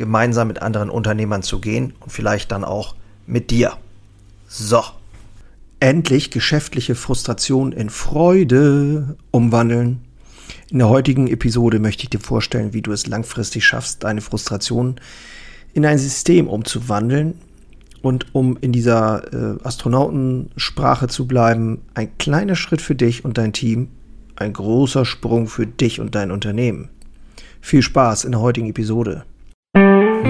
gemeinsam mit anderen Unternehmern zu gehen und vielleicht dann auch mit dir. So. Endlich geschäftliche Frustration in Freude umwandeln. In der heutigen Episode möchte ich dir vorstellen, wie du es langfristig schaffst, deine Frustration in ein System umzuwandeln und um in dieser äh, Astronautensprache zu bleiben, ein kleiner Schritt für dich und dein Team, ein großer Sprung für dich und dein Unternehmen. Viel Spaß in der heutigen Episode.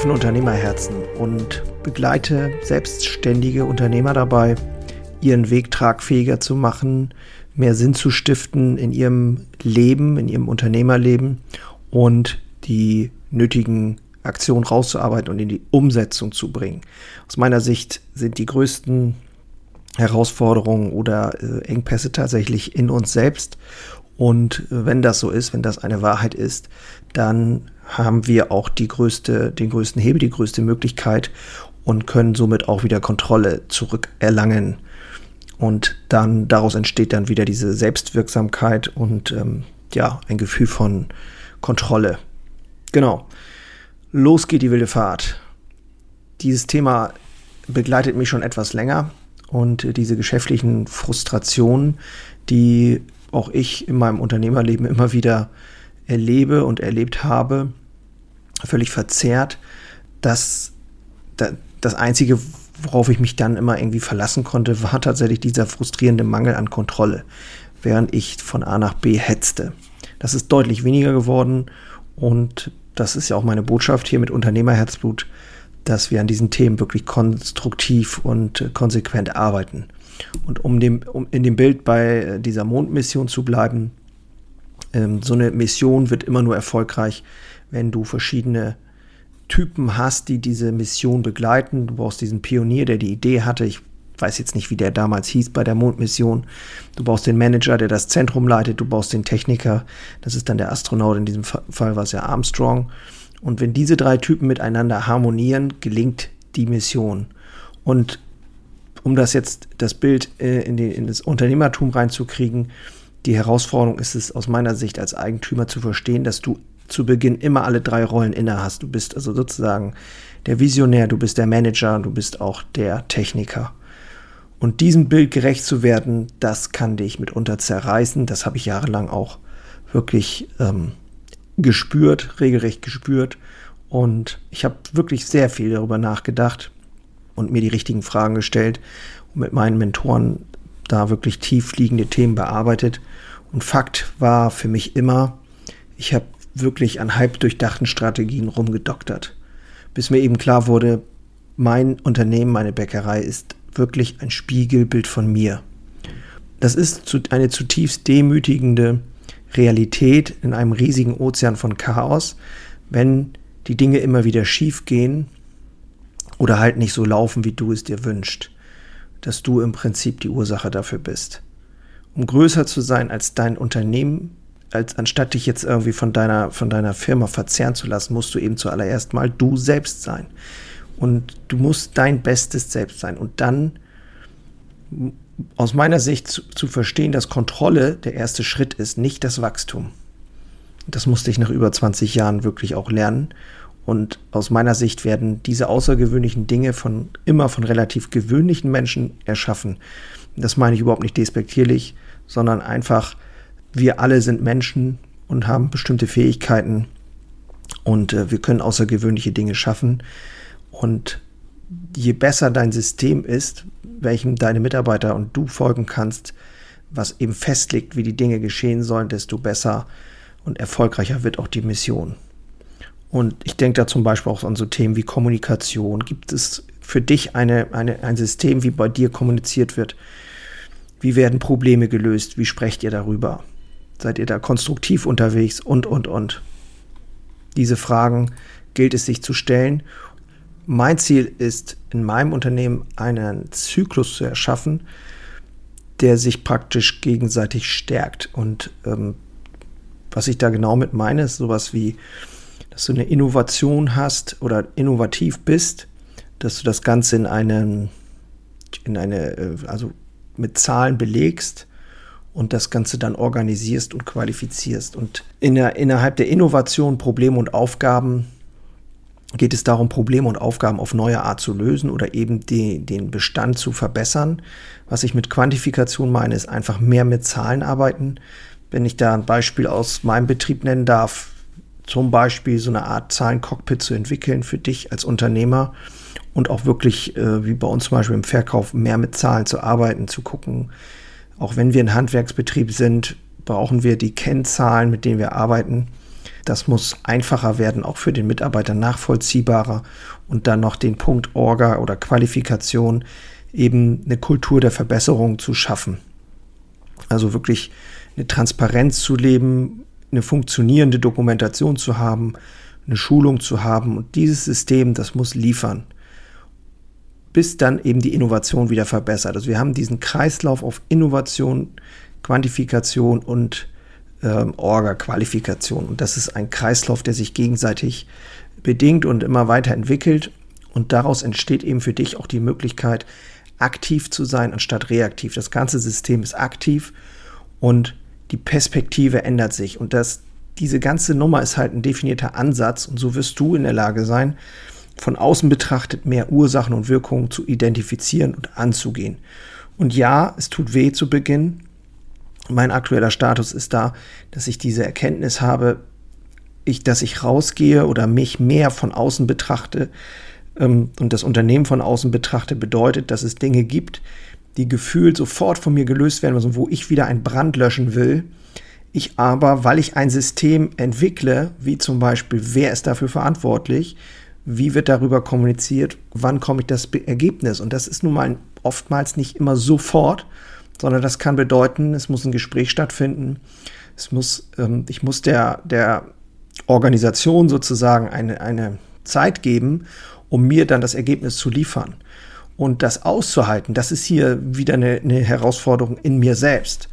Öffne Unternehmerherzen und begleite selbstständige Unternehmer dabei, ihren Weg tragfähiger zu machen, mehr Sinn zu stiften in ihrem Leben, in ihrem Unternehmerleben und die nötigen Aktionen rauszuarbeiten und in die Umsetzung zu bringen. Aus meiner Sicht sind die größten Herausforderungen oder äh, Engpässe tatsächlich in uns selbst. Und äh, wenn das so ist, wenn das eine Wahrheit ist, dann haben wir auch die größte, den größten Hebel, die größte Möglichkeit und können somit auch wieder Kontrolle zurückerlangen. Und dann daraus entsteht dann wieder diese Selbstwirksamkeit und ähm, ja, ein Gefühl von Kontrolle. Genau. Los geht die wilde Fahrt. Dieses Thema begleitet mich schon etwas länger und diese geschäftlichen Frustrationen, die auch ich in meinem Unternehmerleben immer wieder erlebe und erlebt habe, völlig verzerrt, dass das Einzige, worauf ich mich dann immer irgendwie verlassen konnte, war tatsächlich dieser frustrierende Mangel an Kontrolle, während ich von A nach B hetzte. Das ist deutlich weniger geworden und das ist ja auch meine Botschaft hier mit Unternehmerherzblut, dass wir an diesen Themen wirklich konstruktiv und konsequent arbeiten. Und um, dem, um in dem Bild bei dieser Mondmission zu bleiben, ähm, so eine Mission wird immer nur erfolgreich, wenn du verschiedene Typen hast, die diese Mission begleiten. Du brauchst diesen Pionier, der die Idee hatte. Ich weiß jetzt nicht, wie der damals hieß bei der Mondmission. Du brauchst den Manager, der das Zentrum leitet. Du brauchst den Techniker. Das ist dann der Astronaut. In diesem Fall war es ja Armstrong. Und wenn diese drei Typen miteinander harmonieren, gelingt die Mission. Und um das jetzt, das Bild äh, in, die, in das Unternehmertum reinzukriegen, die Herausforderung ist es aus meiner Sicht als Eigentümer zu verstehen, dass du zu Beginn immer alle drei Rollen inne hast. Du bist also sozusagen der Visionär, du bist der Manager, du bist auch der Techniker. Und diesem Bild gerecht zu werden, das kann dich mitunter zerreißen. Das habe ich jahrelang auch wirklich ähm, gespürt, regelrecht gespürt. Und ich habe wirklich sehr viel darüber nachgedacht und mir die richtigen Fragen gestellt und mit meinen Mentoren da wirklich tief liegende Themen bearbeitet. Und Fakt war für mich immer, ich habe wirklich an halb durchdachten Strategien rumgedoktert, bis mir eben klar wurde, mein Unternehmen, meine Bäckerei ist wirklich ein Spiegelbild von mir. Das ist eine zutiefst demütigende Realität in einem riesigen Ozean von Chaos, wenn die Dinge immer wieder schief gehen oder halt nicht so laufen, wie du es dir wünschst, dass du im Prinzip die Ursache dafür bist. Um größer zu sein als dein Unternehmen, als anstatt dich jetzt irgendwie von deiner, von deiner Firma verzehren zu lassen, musst du eben zuallererst mal du selbst sein. Und du musst dein Bestes selbst sein. Und dann aus meiner Sicht zu, zu verstehen, dass Kontrolle der erste Schritt ist, nicht das Wachstum. Das musste ich nach über 20 Jahren wirklich auch lernen. Und aus meiner Sicht werden diese außergewöhnlichen Dinge von immer von relativ gewöhnlichen Menschen erschaffen. Das meine ich überhaupt nicht despektierlich, sondern einfach wir alle sind Menschen und haben bestimmte Fähigkeiten. Und äh, wir können außergewöhnliche Dinge schaffen. Und je besser dein System ist, welchem deine Mitarbeiter und du folgen kannst, was eben festlegt, wie die Dinge geschehen sollen, desto besser und erfolgreicher wird auch die Mission. Und ich denke da zum Beispiel auch an so Themen wie Kommunikation. Gibt es für dich eine, eine, ein System, wie bei dir kommuniziert wird? Wie werden Probleme gelöst? Wie sprecht ihr darüber? Seid ihr da konstruktiv unterwegs? Und, und, und. Diese Fragen gilt es sich zu stellen. Mein Ziel ist, in meinem Unternehmen einen Zyklus zu erschaffen, der sich praktisch gegenseitig stärkt. Und ähm, was ich da genau mit meine, ist sowas wie, dass du eine Innovation hast oder innovativ bist, dass du das Ganze in einen, in eine, äh, also mit Zahlen belegst und das Ganze dann organisierst und qualifizierst. Und in der, innerhalb der Innovation, Probleme und Aufgaben geht es darum, Probleme und Aufgaben auf neue Art zu lösen oder eben die, den Bestand zu verbessern. Was ich mit Quantifikation meine, ist einfach mehr mit Zahlen arbeiten. Wenn ich da ein Beispiel aus meinem Betrieb nennen darf, zum Beispiel so eine Art Zahlencockpit zu entwickeln für dich als Unternehmer und auch wirklich, äh, wie bei uns zum Beispiel im Verkauf, mehr mit Zahlen zu arbeiten, zu gucken. Auch wenn wir ein Handwerksbetrieb sind, brauchen wir die Kennzahlen, mit denen wir arbeiten das muss einfacher werden, auch für den Mitarbeiter nachvollziehbarer und dann noch den Punkt Orga oder Qualifikation eben eine Kultur der Verbesserung zu schaffen. Also wirklich eine Transparenz zu leben, eine funktionierende Dokumentation zu haben, eine Schulung zu haben und dieses System, das muss liefern, bis dann eben die Innovation wieder verbessert. Also wir haben diesen Kreislauf auf Innovation, Quantifikation und ähm, Orga-Qualifikation. Und das ist ein Kreislauf, der sich gegenseitig bedingt und immer weiter entwickelt. Und daraus entsteht eben für dich auch die Möglichkeit, aktiv zu sein anstatt reaktiv. Das ganze System ist aktiv und die Perspektive ändert sich. Und das, diese ganze Nummer ist halt ein definierter Ansatz. Und so wirst du in der Lage sein, von außen betrachtet mehr Ursachen und Wirkungen zu identifizieren und anzugehen. Und ja, es tut weh zu Beginn, mein aktueller Status ist da, dass ich diese Erkenntnis habe, ich, dass ich rausgehe oder mich mehr von außen betrachte ähm, und das Unternehmen von außen betrachte, bedeutet, dass es Dinge gibt, die gefühlt sofort von mir gelöst werden, also wo ich wieder einen Brand löschen will. Ich aber, weil ich ein System entwickle, wie zum Beispiel, wer ist dafür verantwortlich, wie wird darüber kommuniziert, wann komme ich das Ergebnis? Und das ist nun mal oftmals nicht immer sofort, sondern das kann bedeuten, es muss ein Gespräch stattfinden. Es muss, ähm, ich muss der, der Organisation sozusagen eine, eine Zeit geben, um mir dann das Ergebnis zu liefern. Und das auszuhalten, das ist hier wieder eine, eine Herausforderung in mir selbst.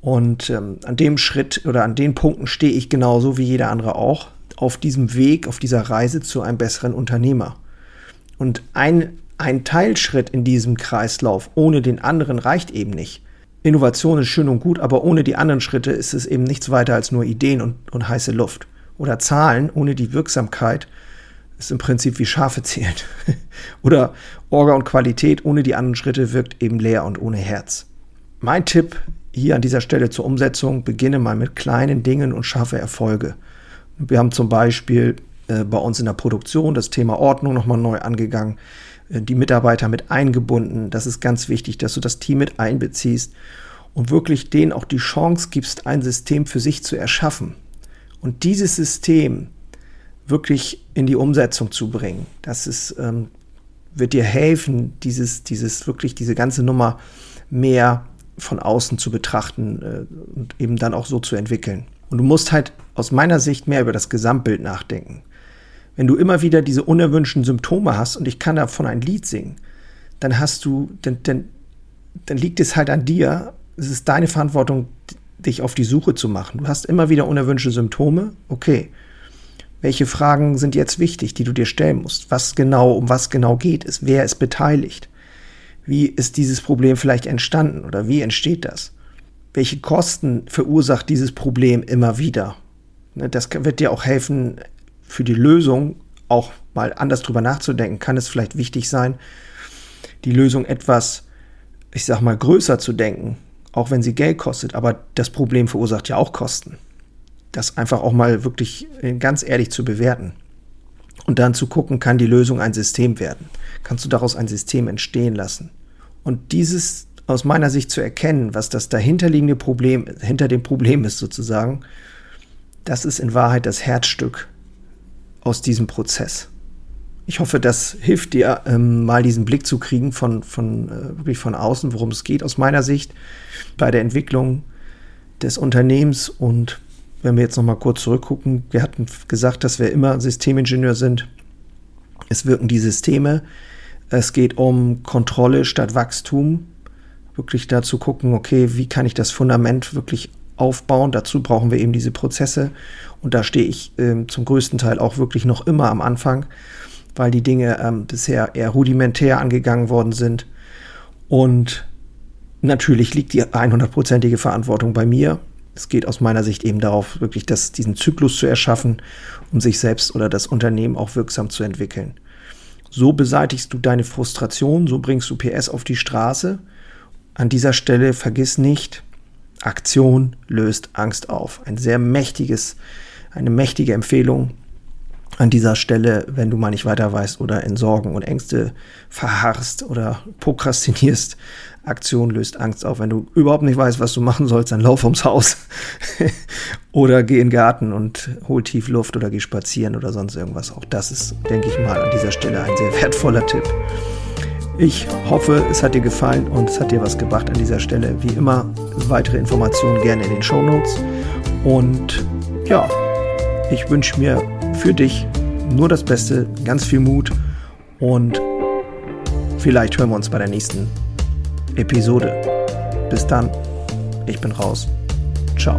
Und ähm, an dem Schritt oder an den Punkten stehe ich genauso wie jeder andere auch auf diesem Weg, auf dieser Reise zu einem besseren Unternehmer. Und ein ein Teilschritt in diesem Kreislauf ohne den anderen reicht eben nicht. Innovation ist schön und gut, aber ohne die anderen Schritte ist es eben nichts weiter als nur Ideen und, und heiße Luft. Oder Zahlen ohne die Wirksamkeit ist im Prinzip wie Schafe zählen. Oder Orga und Qualität ohne die anderen Schritte wirkt eben leer und ohne Herz. Mein Tipp hier an dieser Stelle zur Umsetzung, beginne mal mit kleinen Dingen und schaffe Erfolge. Wir haben zum Beispiel äh, bei uns in der Produktion das Thema Ordnung nochmal neu angegangen. Äh, die Mitarbeiter mit eingebunden. Das ist ganz wichtig, dass du das Team mit einbeziehst und wirklich denen auch die Chance gibst, ein System für sich zu erschaffen. Und dieses System wirklich in die Umsetzung zu bringen, das ist, ähm, wird dir helfen, dieses, dieses wirklich diese ganze Nummer mehr von außen zu betrachten äh, und eben dann auch so zu entwickeln. Und du musst halt aus meiner Sicht mehr über das Gesamtbild nachdenken. Wenn du immer wieder diese unerwünschten Symptome hast und ich kann davon ein Lied singen, dann hast du, dann, dann, dann liegt es halt an dir. Es ist deine Verantwortung, dich auf die Suche zu machen. Du hast immer wieder unerwünschte Symptome. Okay. Welche Fragen sind jetzt wichtig, die du dir stellen musst? Was genau, um was genau geht es? Wer ist beteiligt? Wie ist dieses Problem vielleicht entstanden oder wie entsteht das? Welche Kosten verursacht dieses Problem immer wieder? Ne, das wird dir auch helfen, für die Lösung auch mal anders drüber nachzudenken, kann es vielleicht wichtig sein, die Lösung etwas, ich sag mal, größer zu denken, auch wenn sie Geld kostet, aber das Problem verursacht ja auch Kosten. das einfach auch mal wirklich äh, ganz ehrlich zu bewerten. Und dann zu gucken, kann die Lösung ein System werden? Kannst du daraus ein System entstehen lassen? Und dieses aus meiner Sicht zu erkennen, was das dahinterliegende Problem, hinter dem Problem ist sozusagen, das ist in Wahrheit das Herzstück aus diesem Prozess. Ich hoffe, das hilft dir, ähm, mal diesen Blick zu kriegen von, von äh, wirklich von außen, worum es geht aus meiner Sicht bei der Entwicklung des Unternehmens. Und wenn wir jetzt noch mal kurz zurückgucken, wir hatten gesagt, dass wir immer Systemingenieur sind. Es wirken die Systeme. Es geht um Kontrolle statt Wachstum. Wirklich dazu gucken, okay, wie kann ich das Fundament wirklich aufbauen? Dazu brauchen wir eben diese Prozesse. Und da stehe ich äh, zum größten Teil auch wirklich noch immer am Anfang, weil die Dinge ähm, bisher eher rudimentär angegangen worden sind. Und natürlich liegt die 100%ige Verantwortung bei mir. Es geht aus meiner Sicht eben darauf, wirklich das, diesen Zyklus zu erschaffen, um sich selbst oder das Unternehmen auch wirksam zu entwickeln. So beseitigst du deine Frustration, so bringst du PS auf die Straße. An dieser Stelle vergiss nicht, Aktion löst Angst auf. Ein sehr mächtiges, eine mächtige Empfehlung an dieser Stelle, wenn du mal nicht weiter weißt oder in Sorgen und Ängste verharrst oder prokrastinierst. Aktion löst Angst auf. Wenn du überhaupt nicht weißt, was du machen sollst, dann lauf ums Haus oder geh in den Garten und hol tief Luft oder geh spazieren oder sonst irgendwas. Auch das ist, denke ich mal, an dieser Stelle ein sehr wertvoller Tipp. Ich hoffe, es hat dir gefallen und es hat dir was gebracht an dieser Stelle. Wie immer, weitere Informationen gerne in den Show Notes. Und ja, ich wünsche mir für dich nur das Beste, ganz viel Mut und vielleicht hören wir uns bei der nächsten Episode. Bis dann, ich bin raus. Ciao.